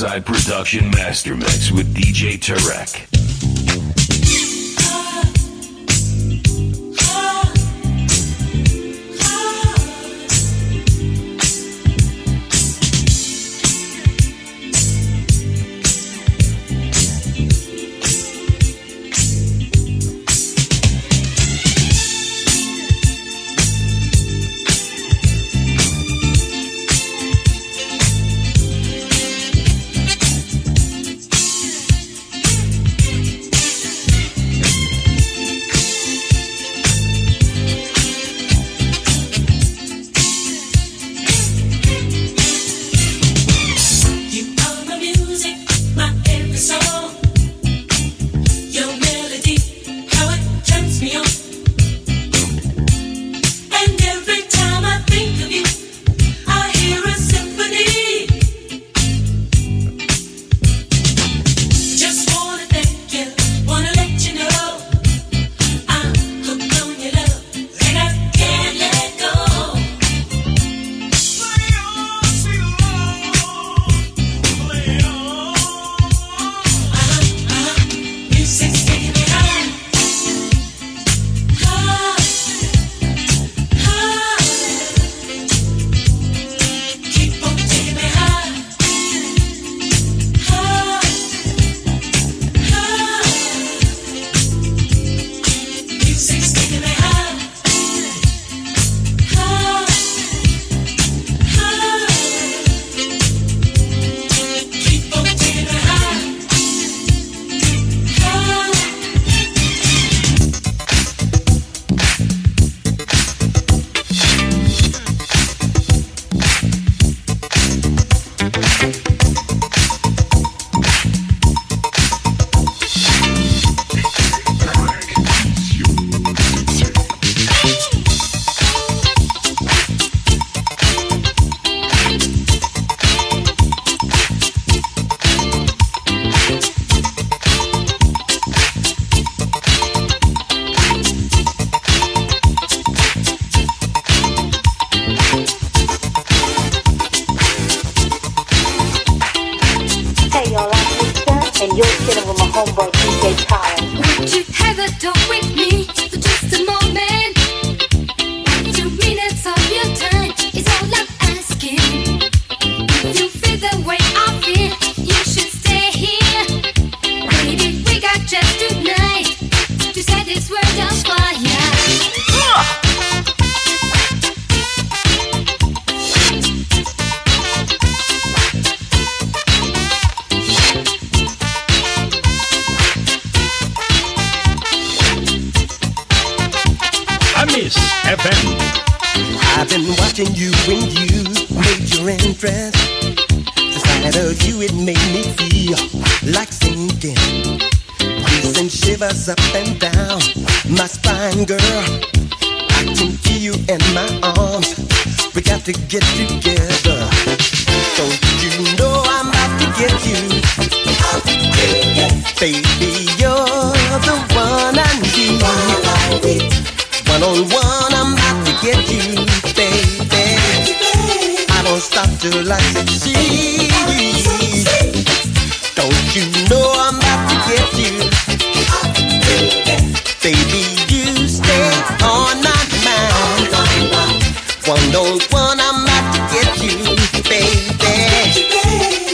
Darkside Production Master Mix with DJ Tarek. Kiss FM. I've been watching you when you made your entrance. The sight of you, it made me feel like sinking. Chills and shivers up and down my spine, girl. I can feel you in my arms. We got to get together. Don't you know I'm about to get you? Out to get you. Baby, you're the. One I need. One on one, I'm out to get you, baby. I won't stop till I succeed. Don't you know I'm out to get you, baby? You stay on my mind. One on one, I'm out to get you, baby.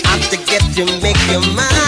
I'm to get you, make your mind.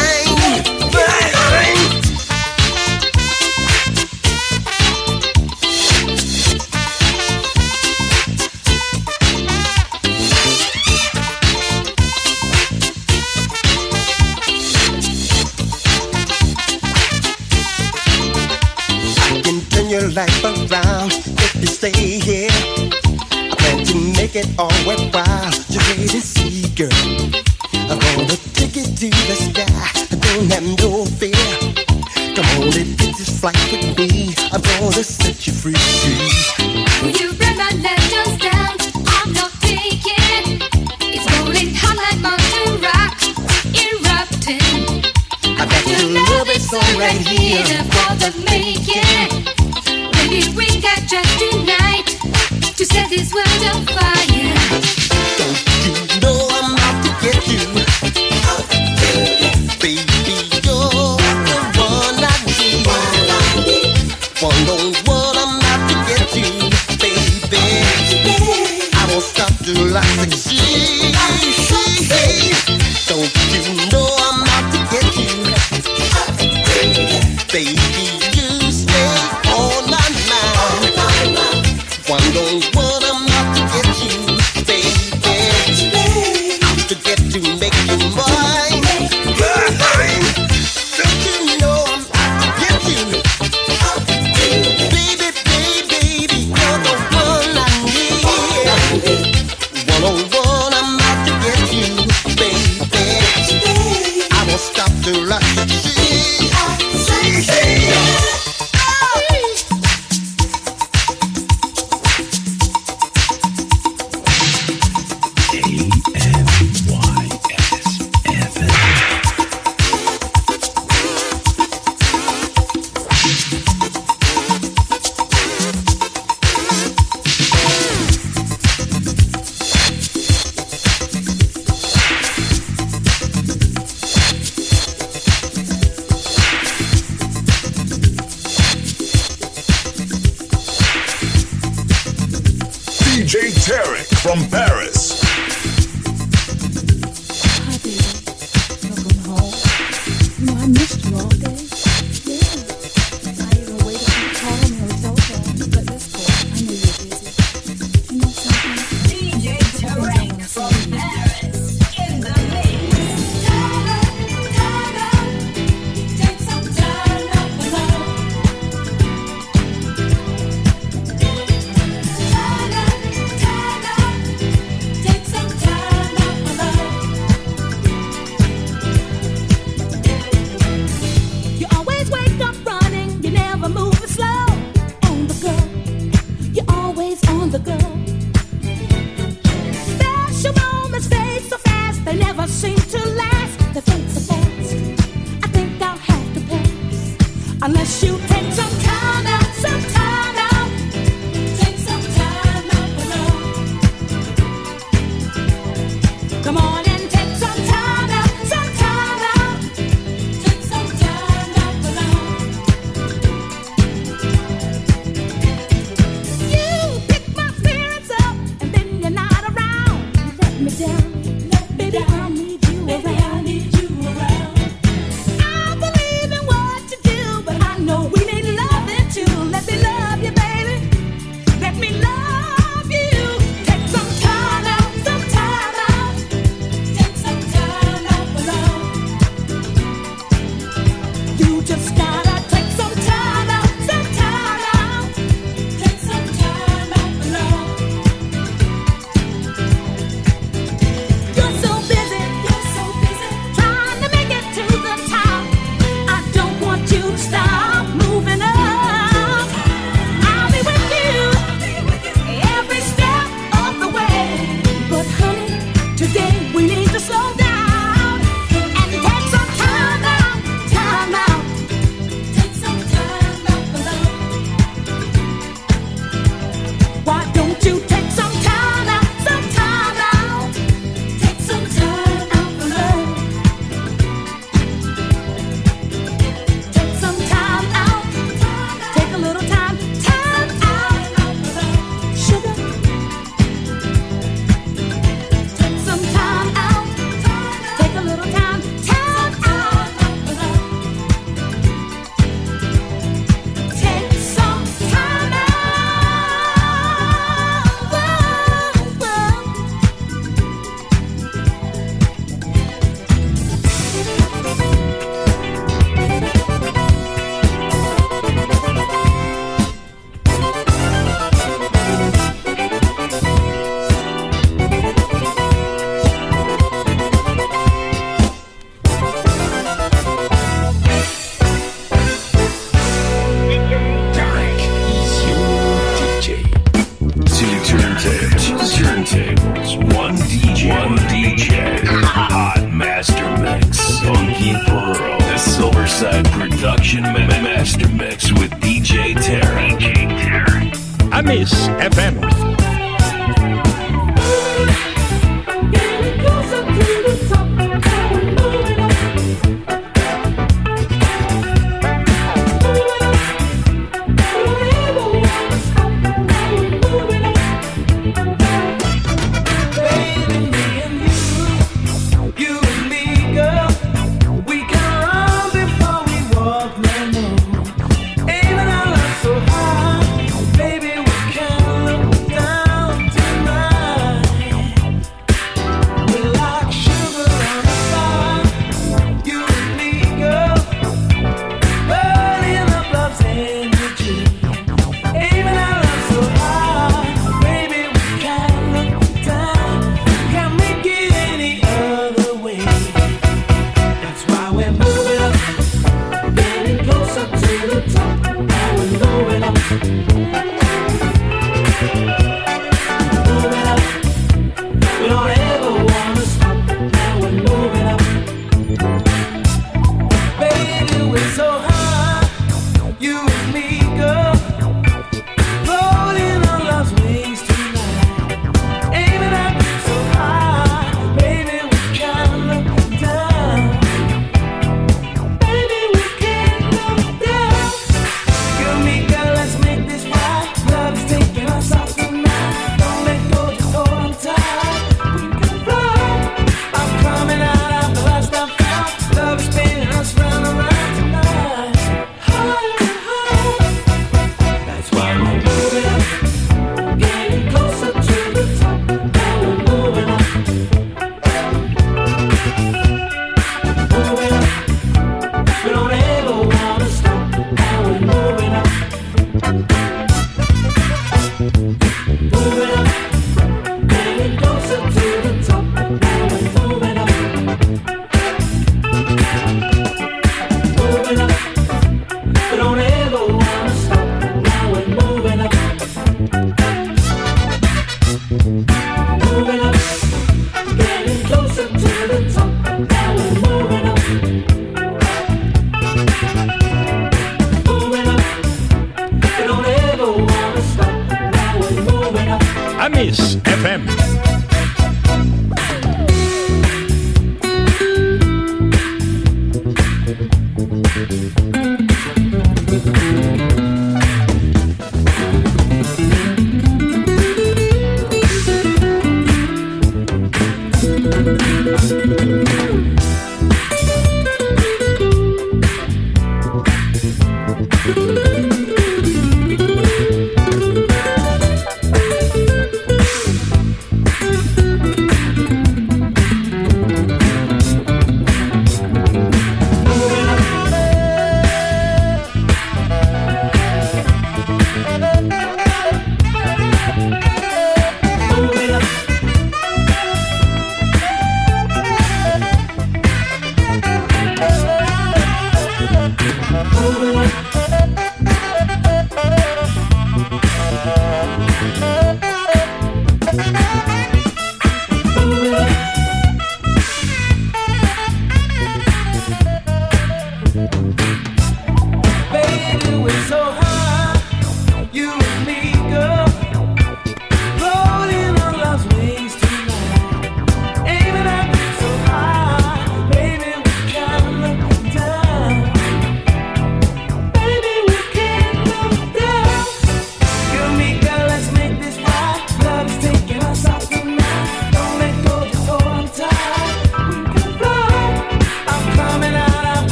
Fêmeas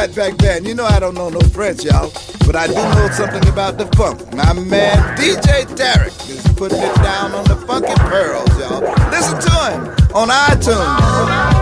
Fatback Band. You know I don't know no French, y'all, but I do know something about the funk. My man DJ Tarek is putting it down on the funky pearls, y'all. Listen to him on iTunes.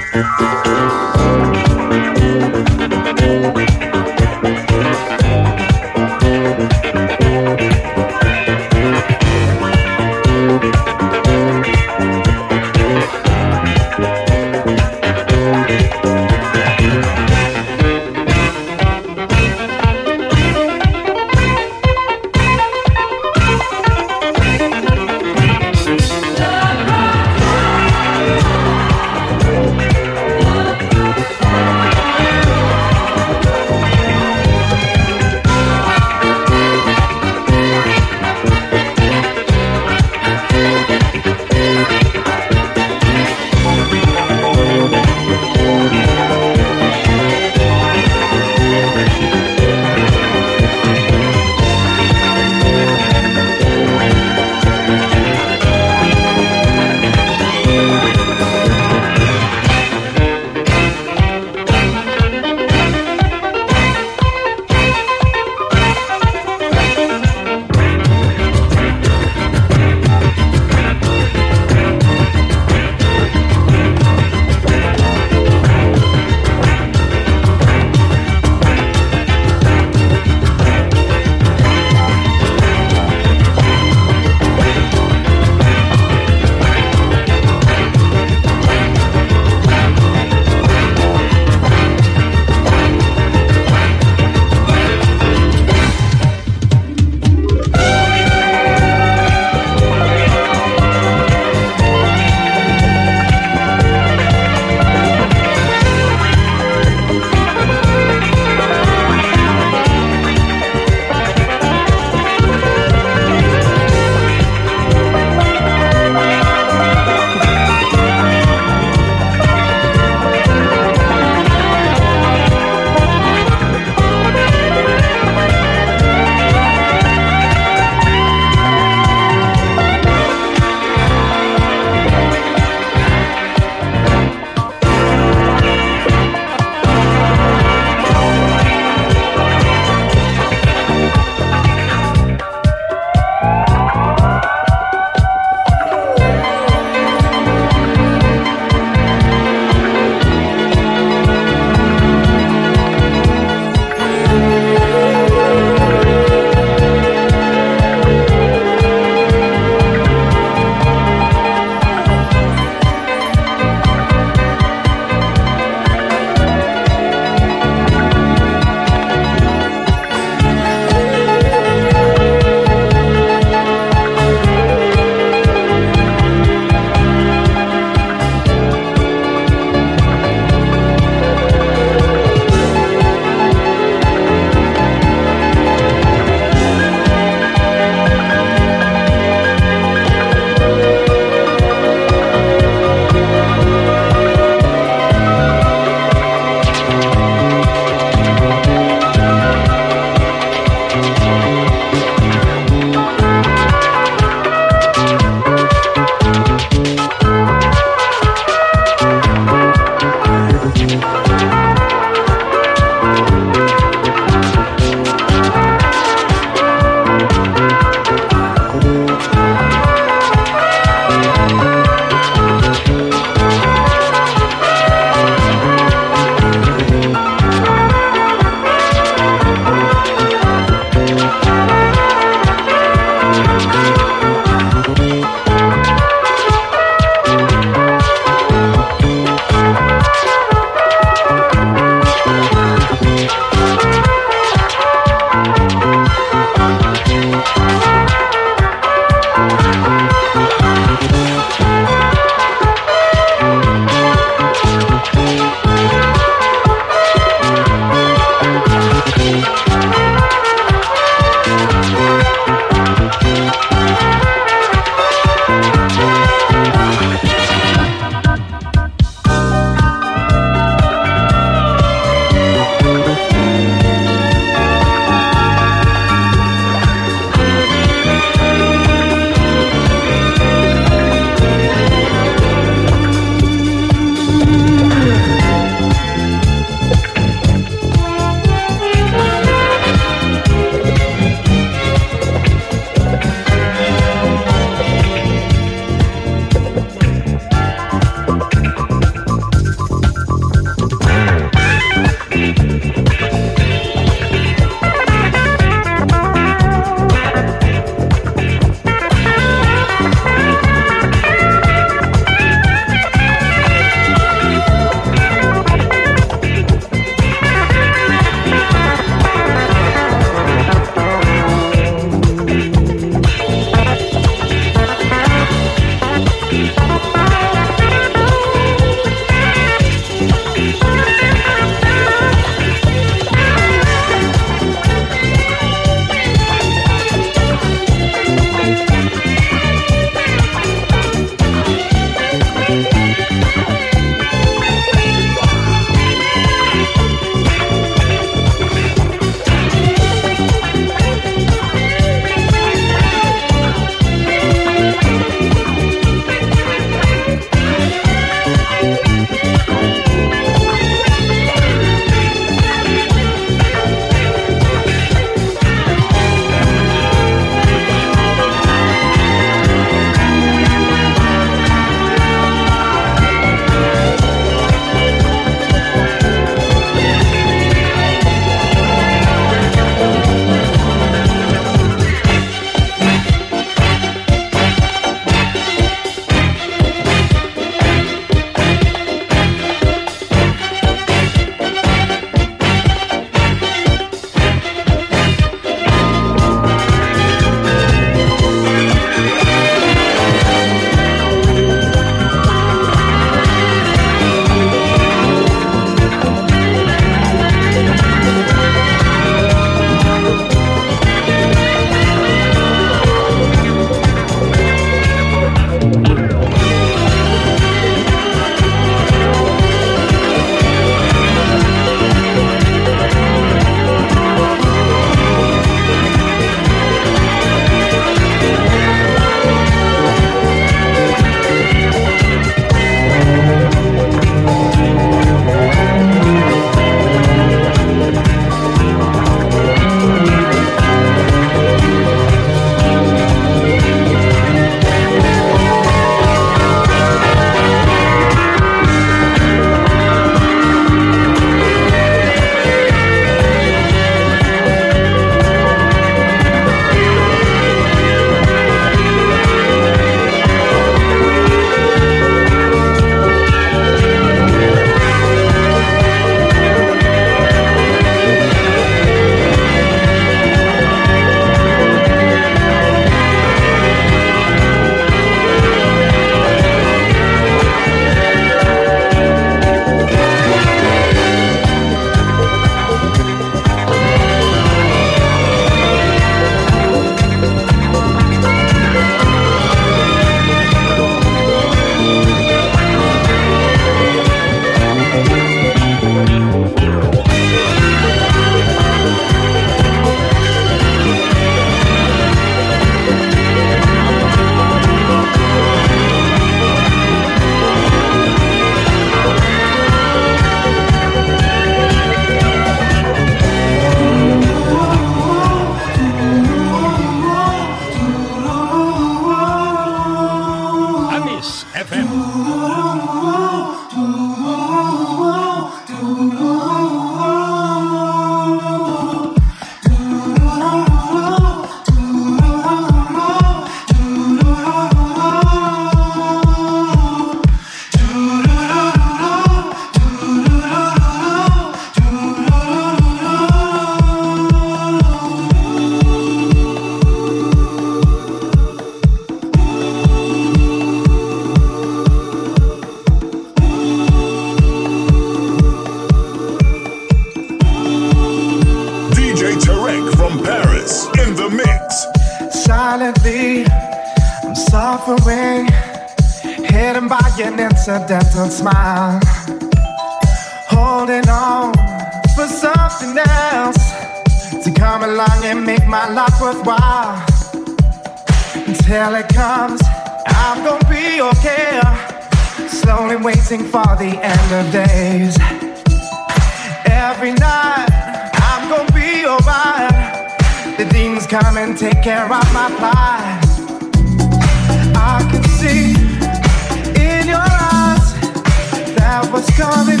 Love it.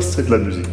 C'est de la musique.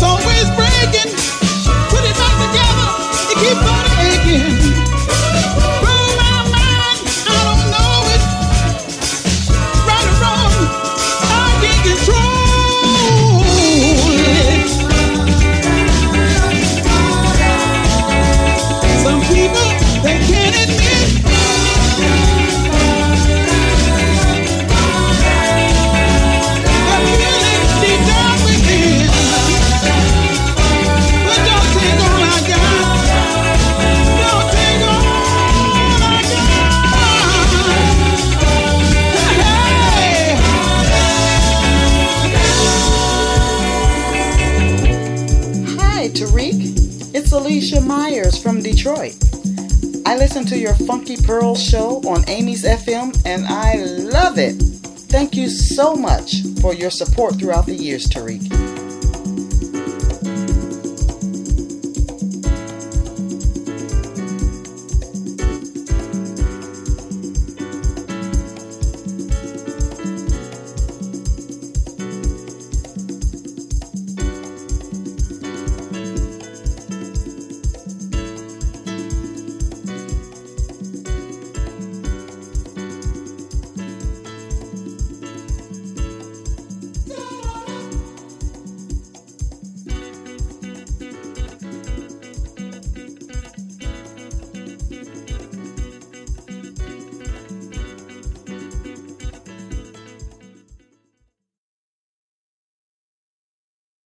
So for your support throughout the years, Tarek.